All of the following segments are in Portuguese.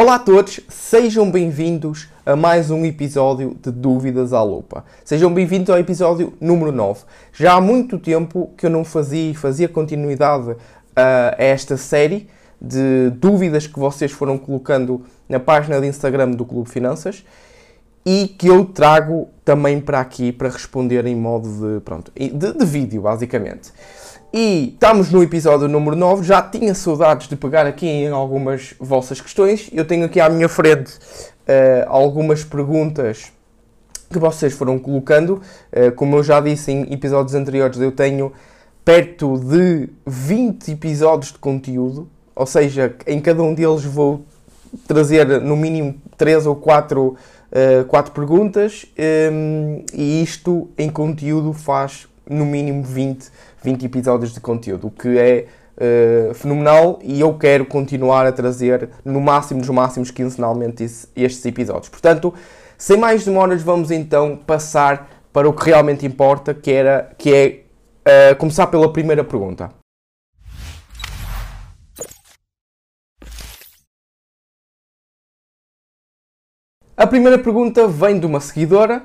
Olá a todos, sejam bem-vindos a mais um episódio de Dúvidas à Lupa. Sejam bem-vindos ao episódio número 9. Já há muito tempo que eu não fazia fazia continuidade a esta série de dúvidas que vocês foram colocando na página de Instagram do Clube Finanças e que eu trago também para aqui para responder em modo de, pronto, de, de vídeo, basicamente. E estamos no episódio número 9. Já tinha saudades de pegar aqui em algumas vossas questões. Eu tenho aqui à minha frente uh, algumas perguntas que vocês foram colocando. Uh, como eu já disse em episódios anteriores, eu tenho perto de 20 episódios de conteúdo. Ou seja, em cada um deles vou trazer no mínimo 3 ou 4, uh, 4 perguntas. Um, e isto em conteúdo faz no mínimo 20 20 episódios de conteúdo, o que é uh, fenomenal e eu quero continuar a trazer no máximo, nos máximos, quinzenalmente estes episódios. Portanto, sem mais demoras, vamos então passar para o que realmente importa, que, era, que é uh, começar pela primeira pergunta. A primeira pergunta vem de uma seguidora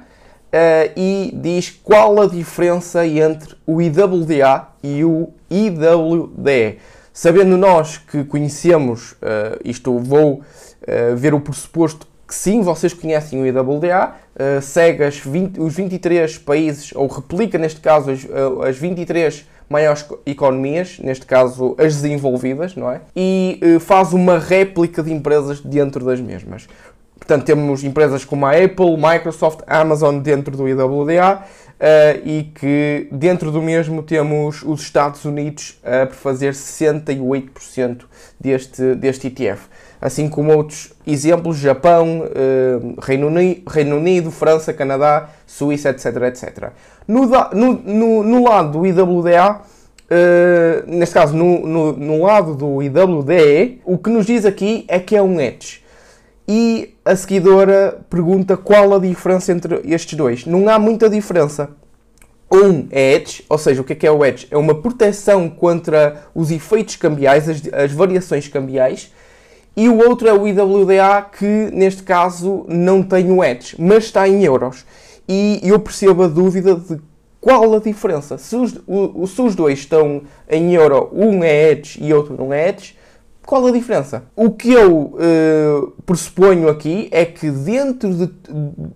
uh, e diz qual a diferença entre o IWDA e o IWDE. Sabendo nós que conhecemos, uh, isto vou uh, ver o pressuposto que sim, vocês conhecem o IWDA, uh, segue 20, os 23 países, ou replica neste caso as, as 23 maiores economias, neste caso as desenvolvidas, não é? E faz uma réplica de empresas dentro das mesmas. Portanto, temos empresas como a Apple, Microsoft, Amazon dentro do IWDA uh, eh, e que dentro do mesmo temos os Estados Unidos por fazer 68% deste, deste ETF. Assim como outros exemplos, Japão, uh, Reino, Unido, Reino Unido, França, Canadá, Suíça, etc. etc. No, no, no, no lado do IWDA, uh, neste caso no, no, no lado do IWDE, o que nos diz aqui é que é um edge. E a seguidora pergunta qual a diferença entre estes dois. Não há muita diferença. Um é edge, ou seja, o que é, que é o edge? É uma proteção contra os efeitos cambiais, as, as variações cambiais. E o outro é o IWDA, que neste caso não tem o edge, mas está em euros. E eu percebo a dúvida de qual a diferença. Se os, o, se os dois estão em euro, um é edge e outro não é edge, qual a diferença? O que eu uh, pressuponho aqui é que dentro de,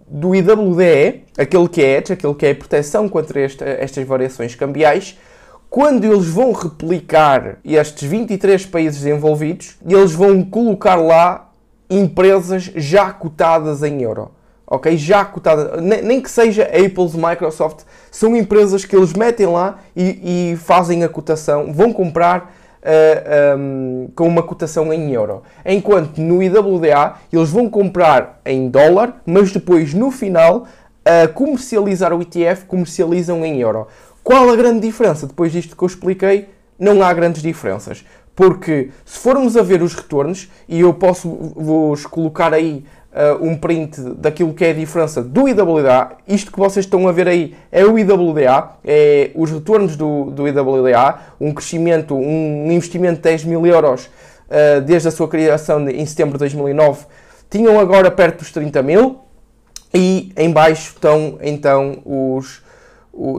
do IWDE, aquele que é Edge, aquele que é proteção contra esta, estas variações cambiais, quando eles vão replicar estes 23 países envolvidos, eles vão colocar lá empresas já cotadas em euro. Ok? Já cotadas, nem, nem que seja Apple, Microsoft, são empresas que eles metem lá e, e fazem a cotação, vão comprar uh, eh, um, ehm, com uma cotação em euro. Enquanto no IWDA eles vão comprar em dólar, mas depois no final a comercializar o ETF comercializam em euro. Qual a grande diferença? Depois disto que eu expliquei, não há grandes diferenças. Porque se formos a ver os retornos, e eu posso vos colocar aí uh, um print daquilo que é a diferença do IWDA. Isto que vocês estão a ver aí é o IWDA, é os retornos do, do IWDA, um crescimento, um investimento de 10 mil euros uh, desde a sua criação em setembro de 2009, tinham agora perto dos 30 mil e em baixo estão então os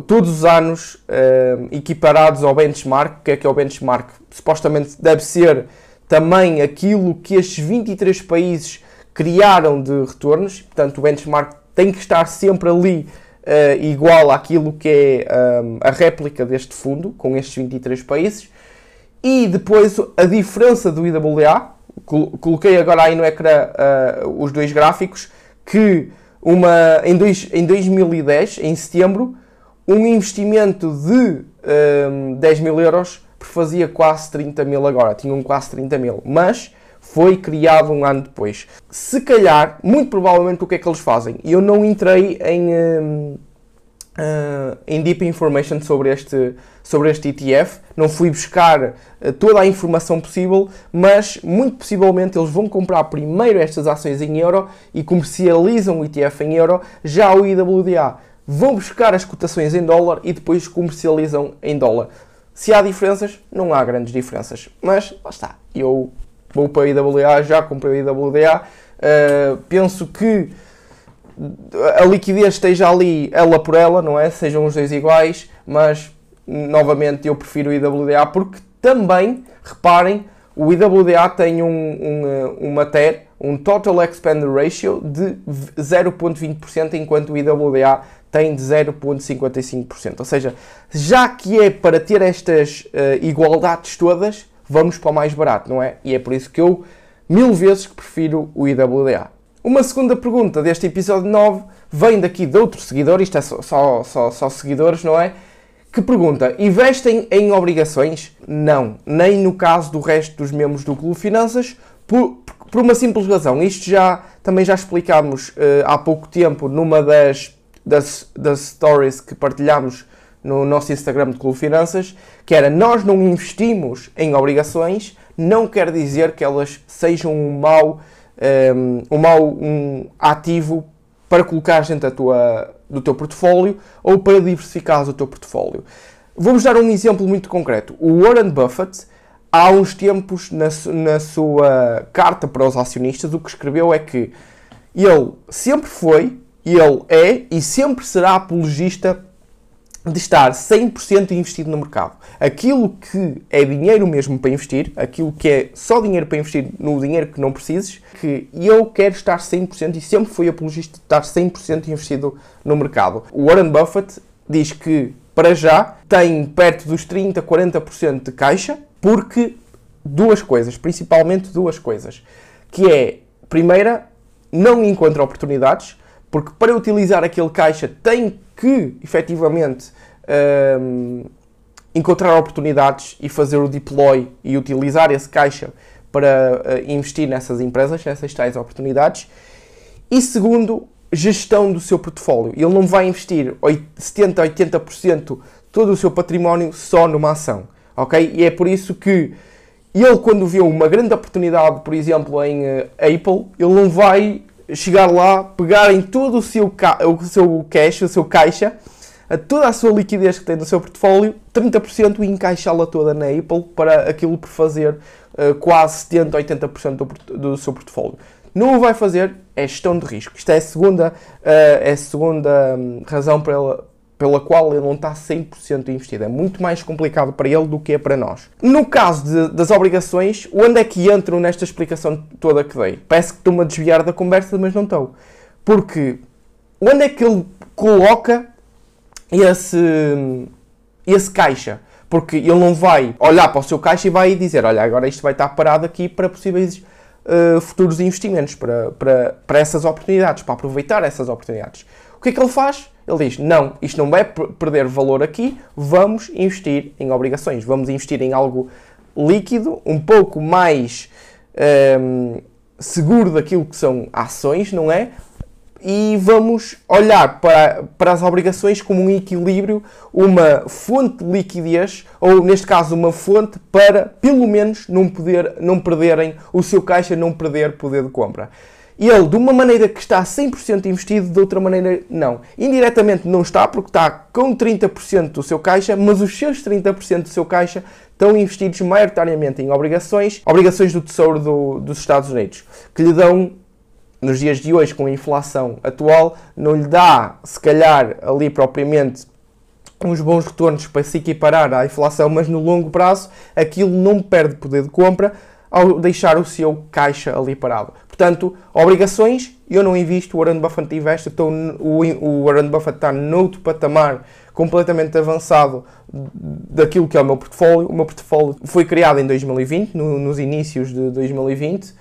todos os anos uh, equiparados ao benchmark. Que é que é o benchmark? Supostamente deve ser também aquilo que estes 23 países criaram de retornos, portanto o benchmark tem que estar sempre ali uh, igual àquilo que é um, a réplica deste fundo, com estes 23 países, e depois a diferença do IWA, coloquei agora aí no ecrã uh, os dois gráficos, que uma, em, dois, em 2010, em setembro, um investimento de um, 10 mil euros fazia quase 30 mil agora, tinham quase 30 mil, mas foi criado um ano depois. Se calhar, muito provavelmente, o que é que eles fazem? Eu não entrei em, uh, em deep information sobre este, sobre este ETF, não fui buscar uh, toda a informação possível, mas muito possivelmente eles vão comprar primeiro estas ações em euro e comercializam o ETF em euro, já o IWDA vão buscar as cotações em dólar e depois comercializam em dólar. Se há diferenças, não há grandes diferenças. Mas, lá está, eu vou para a IWA, já comprei a IWDA. Uh, penso que a liquidez esteja ali ela por ela, não é? Sejam os dois iguais, mas novamente eu prefiro o IWDA porque também, reparem, o IWDA tem um, um, eh, uma TER, um Total Expand Ratio de 0,20%, enquanto o IWDA tem de 0,55%. Ou seja, já que é para ter estas uh, igualdades todas, vamos para o mais barato, não é? E é por isso que eu mil vezes que prefiro o IWDA. Uma segunda pergunta deste episódio 9 vem daqui de outro seguidor, isto é só, só, só, só seguidores, não é? Que pergunta: investem em obrigações? Não, nem no caso do resto dos membros do Clube Finanças, por, por uma simples razão. Isto já também já explicámos uh, há pouco tempo numa das, das, das stories que partilhámos no nosso Instagram de Clube Finanças, que era nós não investimos em obrigações, não quer dizer que elas sejam um mau, um, um mau um ativo para colocar dentro da tua, do teu portfólio ou para diversificar o teu portfólio. Vamos dar um exemplo muito concreto. O Warren Buffett, há uns tempos, na, na sua carta para os acionistas, o que escreveu é que ele sempre foi, ele é e sempre será apologista de estar 100% investido no mercado. Aquilo que é dinheiro mesmo para investir, aquilo que é só dinheiro para investir no dinheiro que não precises, que eu quero estar 100% e sempre fui apologista de estar 100% investido no mercado. O Warren Buffett diz que, para já, tem perto dos 30, 40% de caixa, porque duas coisas, principalmente duas coisas, que é, primeira, não encontra oportunidades, porque para utilizar aquele caixa tem que, efetivamente, um, encontrar oportunidades e fazer o deploy e utilizar esse caixa para uh, investir nessas empresas, nessas tais oportunidades. E segundo, gestão do seu portfólio. Ele não vai investir 70, 80% todo o seu património só numa ação, ok? E é por isso que ele, quando vê uma grande oportunidade, por exemplo, em uh, Apple, ele não vai chegar lá, pegar em todo o seu, o seu cash, o seu caixa, toda a sua liquidez que tem no seu portfólio, 30% e encaixá-la toda na Apple para aquilo por fazer uh, quase 70, 80% do, do seu portfólio. Não o vai fazer, é gestão de risco. Isto é a segunda, uh, é a segunda um, razão para ela, pela qual ele não está 100% investido. É muito mais complicado para ele do que é para nós. No caso de, das obrigações, onde é que entro nesta explicação toda que dei? Parece que estou-me a desviar da conversa, mas não estou. Porque onde é que ele coloca esse, esse caixa? Porque ele não vai olhar para o seu caixa e vai dizer: Olha, agora isto vai estar parado aqui para possíveis uh, futuros investimentos, para, para, para essas oportunidades, para aproveitar essas oportunidades. O que é que ele faz? Ele diz: não, isto não vai perder valor aqui, vamos investir em obrigações, vamos investir em algo líquido, um pouco mais um, ehm, seguro daquilo que são ações, não é? E vamos olhar para, para as obrigações como um equilíbrio, uma fonte de liquidez, ou neste caso, uma fonte para pelo menos não, poder, não perderem o seu caixa, não perder poder de compra ele, de uma maneira que está 100% investido, de outra maneira, não. Indiretamente não está, porque está com 30% do seu caixa, mas os seus 30% do seu caixa estão investidos maioritariamente em obrigações, obrigações do Tesouro do, dos Estados Unidos, que lhe dão, nos dias de hoje, com a inflação atual, não lhe dá, se calhar, ali propriamente uns bons retornos para se equiparar à inflação, mas no longo prazo aquilo não perde poder de compra ao deixar o seu caixa ali parado. Portanto, obrigações, eu não invisto, o Warren Buffett investe, estou, o, Warren Buffett está noutro patamar completamente avançado daquilo que é o meu portfólio. O meu portfólio foi criado em 2020, no, nos inícios de 2020,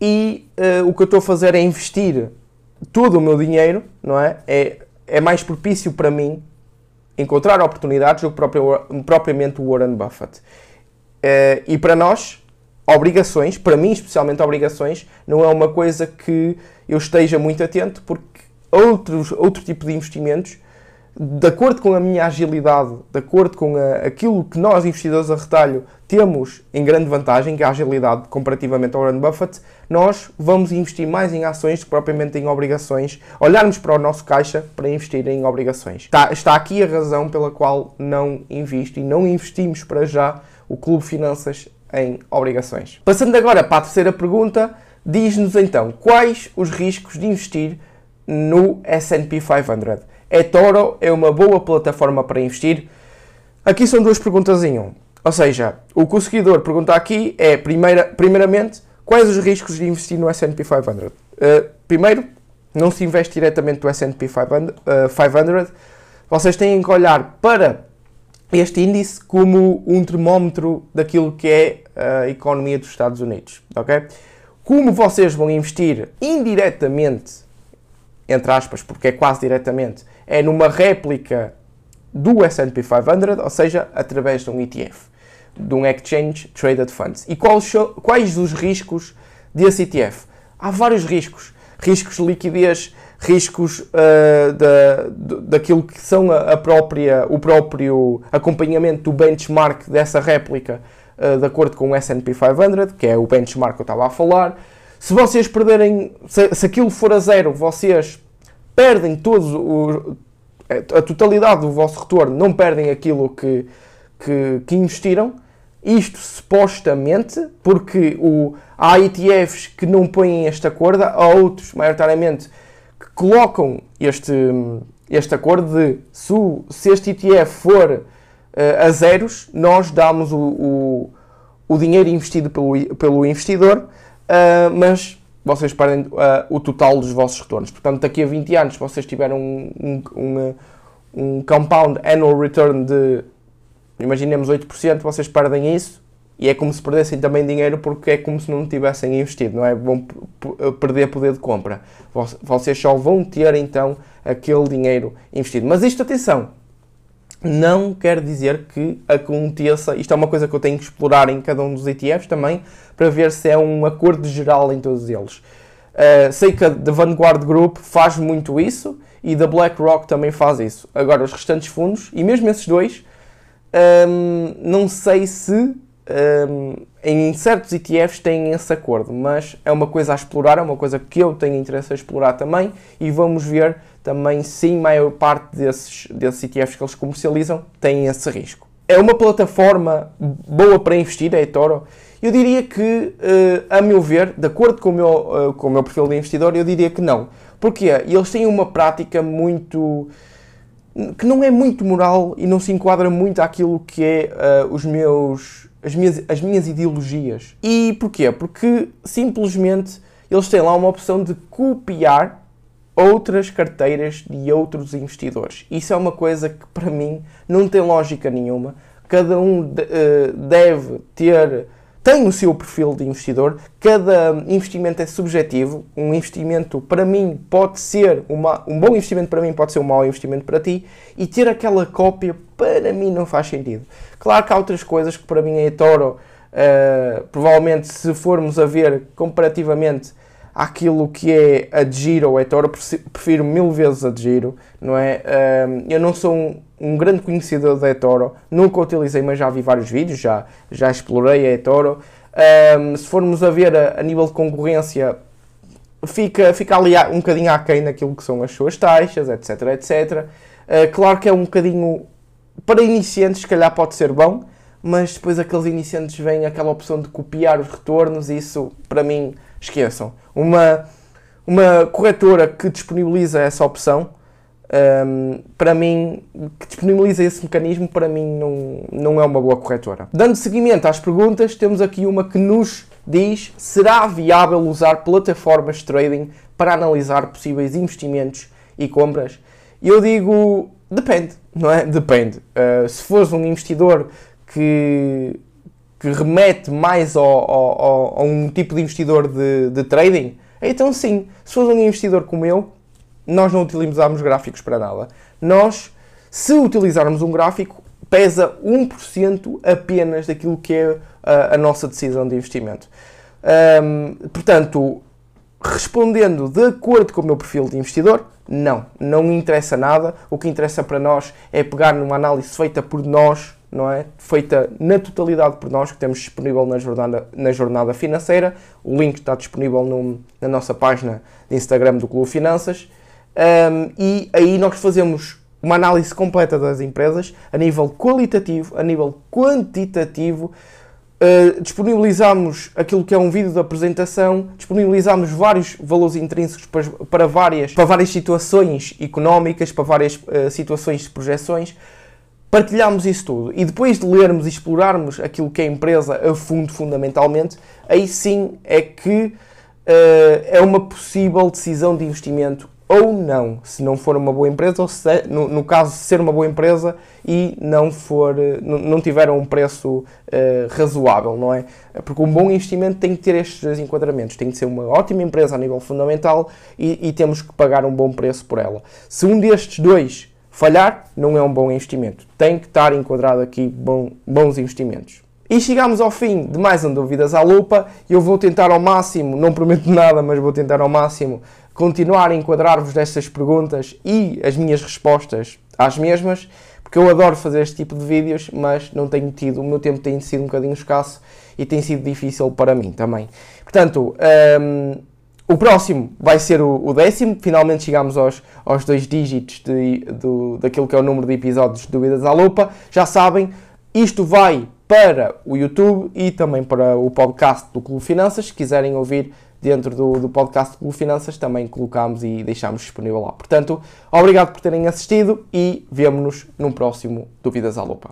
e uh, o que eu estou a fazer é investir todo o meu dinheiro, não é? É, é mais propício para mim encontrar oportunidades do que propriamente o Warren Buffett. Uh, e para nós, obrigações, para mim especialmente obrigações, não é uma coisa que eu esteja muito atento, porque outros, outro tipo de investimentos, de acordo com a minha agilidade, de acordo com a, aquilo que nós investidores a retalho temos em grande vantagem, que é a agilidade comparativamente ao Warren Buffett, nós vamos investir mais em ações do que propriamente em obrigações, olharmos para o nosso caixa para investir em obrigações. Está, está aqui a razão pela qual não invisto e não investimos para já o Clube Finanças em obrigações. Passando agora para a terceira pergunta, diz-nos então quais os riscos de investir no S&P 500. eToro é uma boa plataforma para investir? Aqui são duas perguntas em um. Ou seja, o que o seguidor pergunta aqui é, primeira, primeiramente, quais os riscos de investir no S&P 500? Uh, primeiro, não se investe diretamente no S&P 500, uh, vocês têm que olhar para este índice como um termómetro daquilo que é a economia dos Estados Unidos, ok? Como vocês vão investir indiretamente, entre aspas, porque é quase diretamente, é numa réplica do S&P 500, ou seja, através de um ETF, de um Exchange Traded Funds. E quais, quais os riscos desse ETF? Há vários riscos. Riscos de liquidez, riscos uh, da, daquilo que são a, própria, o próprio acompanhamento do benchmark dessa réplica uh, de acordo com o S&P 500, que é o benchmark que eu estava a falar. Se vocês perderem, se, se aquilo for a zero, vocês perdem todos o, a totalidade do vosso retorno, não perdem aquilo que, que, que investiram. Isto supostamente porque o, há ETFs que não põem este acordo, há outros, maioritariamente, colocam este, este acordo de se, se este ETF for uh, a zeros, nós damos o, o, o dinheiro investido pelo, pelo investidor, uh, mas vocês perdem uh, o total dos vossos retornos. Portanto, daqui a 20 anos, se vocês tiverem um, um, um, um compound annual return de, imaginemos, 8%, vocês perdem isso e é como se perdessem também dinheiro porque é como se não tivessem investido, não é? Vão perder poder de compra. Vocês só vão ter então aquele dinheiro investido. Mas isto, atenção, não quer dizer que aconteça. Isto é uma coisa que eu tenho que explorar em cada um dos ETFs também para ver se é um acordo geral em todos eles. Uh, sei que a The Vanguard Group faz muito isso e da BlackRock também faz isso. Agora, os restantes fundos, e mesmo esses dois, um, não sei se um, em certos ETFs têm esse acordo, mas é uma coisa a explorar, é uma coisa que eu tenho interesse a explorar também e vamos ver também se a maior parte desses, desses ETFs que eles comercializam têm esse risco. É uma plataforma boa para investir, é a eToro? Eu diria que, uh, a meu ver, de acordo com o, meu, uh, com o meu perfil de investidor, eu diria que não. Porquê? Eles têm uma prática muito que não é muito moral e não se enquadra muito àquilo que é uh, os meus as minhas, as minhas ideologias. E porquê? Porque simplesmente eles têm lá uma opção de copiar outras carteiras de outros investidores. Isso é uma coisa que para mim não tem lógica nenhuma. Cada um uh, deve ter tem o seu perfil de investidor, cada investimento é subjetivo. Um investimento para mim pode ser uma, um bom investimento para mim pode ser um mau investimento para ti e ter aquela cópia para mim não faz sentido. Claro que há outras coisas que para mim é Toro, uh, provavelmente se formos a ver comparativamente àquilo que é a de Giro ou a Toro, prefiro mil vezes a de Giro, não é? Eu não sou um, um grande conhecedor da eToro, nunca utilizei, mas já vi vários vídeos, já, já explorei a eToro. Um, se formos a ver a, a, nível de concorrência, fica, fica ali um bocadinho aquém naquilo que são as suas taxas, etc, etc. Uh, claro que é um bocadinho, para iniciantes, se calhar pode ser bom, mas depois aqueles iniciantes vêm aquela opção de copiar os retornos e isso, para mim, esqueçam. Uma, uma corretora que disponibiliza essa opção, um, para mim, que disponibiliza esse mecanismo, para mim não, não é uma boa corretora. Dando seguimento às perguntas, temos aqui uma que nos diz: será viável usar plataformas de trading para analisar possíveis investimentos e compras? Eu digo: depende, não é? Depende. Uh, se fores um investidor que, que remete mais ao, ao, ao, a um tipo de investidor de, de trading, então sim. Se fores um investidor como eu, nós não utilizamos gráficos para nada. Nós, se utilizarmos um gráfico, pesa 1% apenas daquilo que é a, a nossa decisão de investimento. Portanto, respondendo de acordo com o meu perfil de investidor, não, não interessa nada. O que interessa para nós é pegar numa análise feita por nós, não é? Feita na totalidade por nós, que temos disponível na jornada, na jornada financeira. O link está disponível no, na nossa página de Instagram do Clube Finanças. Um, e aí nós fazemos uma análise completa das empresas a nível qualitativo, a nível quantitativo, Uh, disponibilizamos aquilo que é um vídeo de apresentação, disponibilizamos vários valores intrínsecos para, para, várias, para várias situações económicas, para várias uh, situações de projeções. Partilhamos isso tudo e depois de lermos e explorarmos aquilo que é a empresa a fundo, fundamentalmente, aí sim é que uh, é uma possível decisão de investimento ou não, se não for uma boa empresa, ou se, no, no caso de ser uma boa empresa e não for, não, não tiver um preço uh, razoável, não é? Porque um bom investimento tem que ter estes dois enquadramentos, tem que ser uma ótima empresa a nível fundamental e, e temos que pagar um bom preço por ela. Se um destes dois falhar, não é um bom investimento. Tem que estar enquadrado aqui bom, bons investimentos. E chegamos ao fim de mais um Dúvidas à Lupa. Eu vou tentar ao máximo, não prometo nada, mas vou tentar ao máximo continuar a enquadrar-vos destas perguntas e as minhas respostas às mesmas, porque eu adoro fazer este tipo de vídeos, mas não tenho tido, o meu tempo tem sido um bocadinho escasso e tem sido difícil para mim também. Portanto, um, o próximo vai ser o, o, décimo, finalmente chegamos aos, aos dois dígitos de, do, daquilo que é o número de episódios de Dúvidas à Lupa. Já sabem, isto vai para o YouTube e também para o podcast do Clube Finanças. Se quiserem ouvir dentro do, do podcast do Clube Finanças, também colocamos e deixamos disponível lá. Portanto, obrigado por terem assistido e vemo-nos no próximo Dúvidas à Lupa.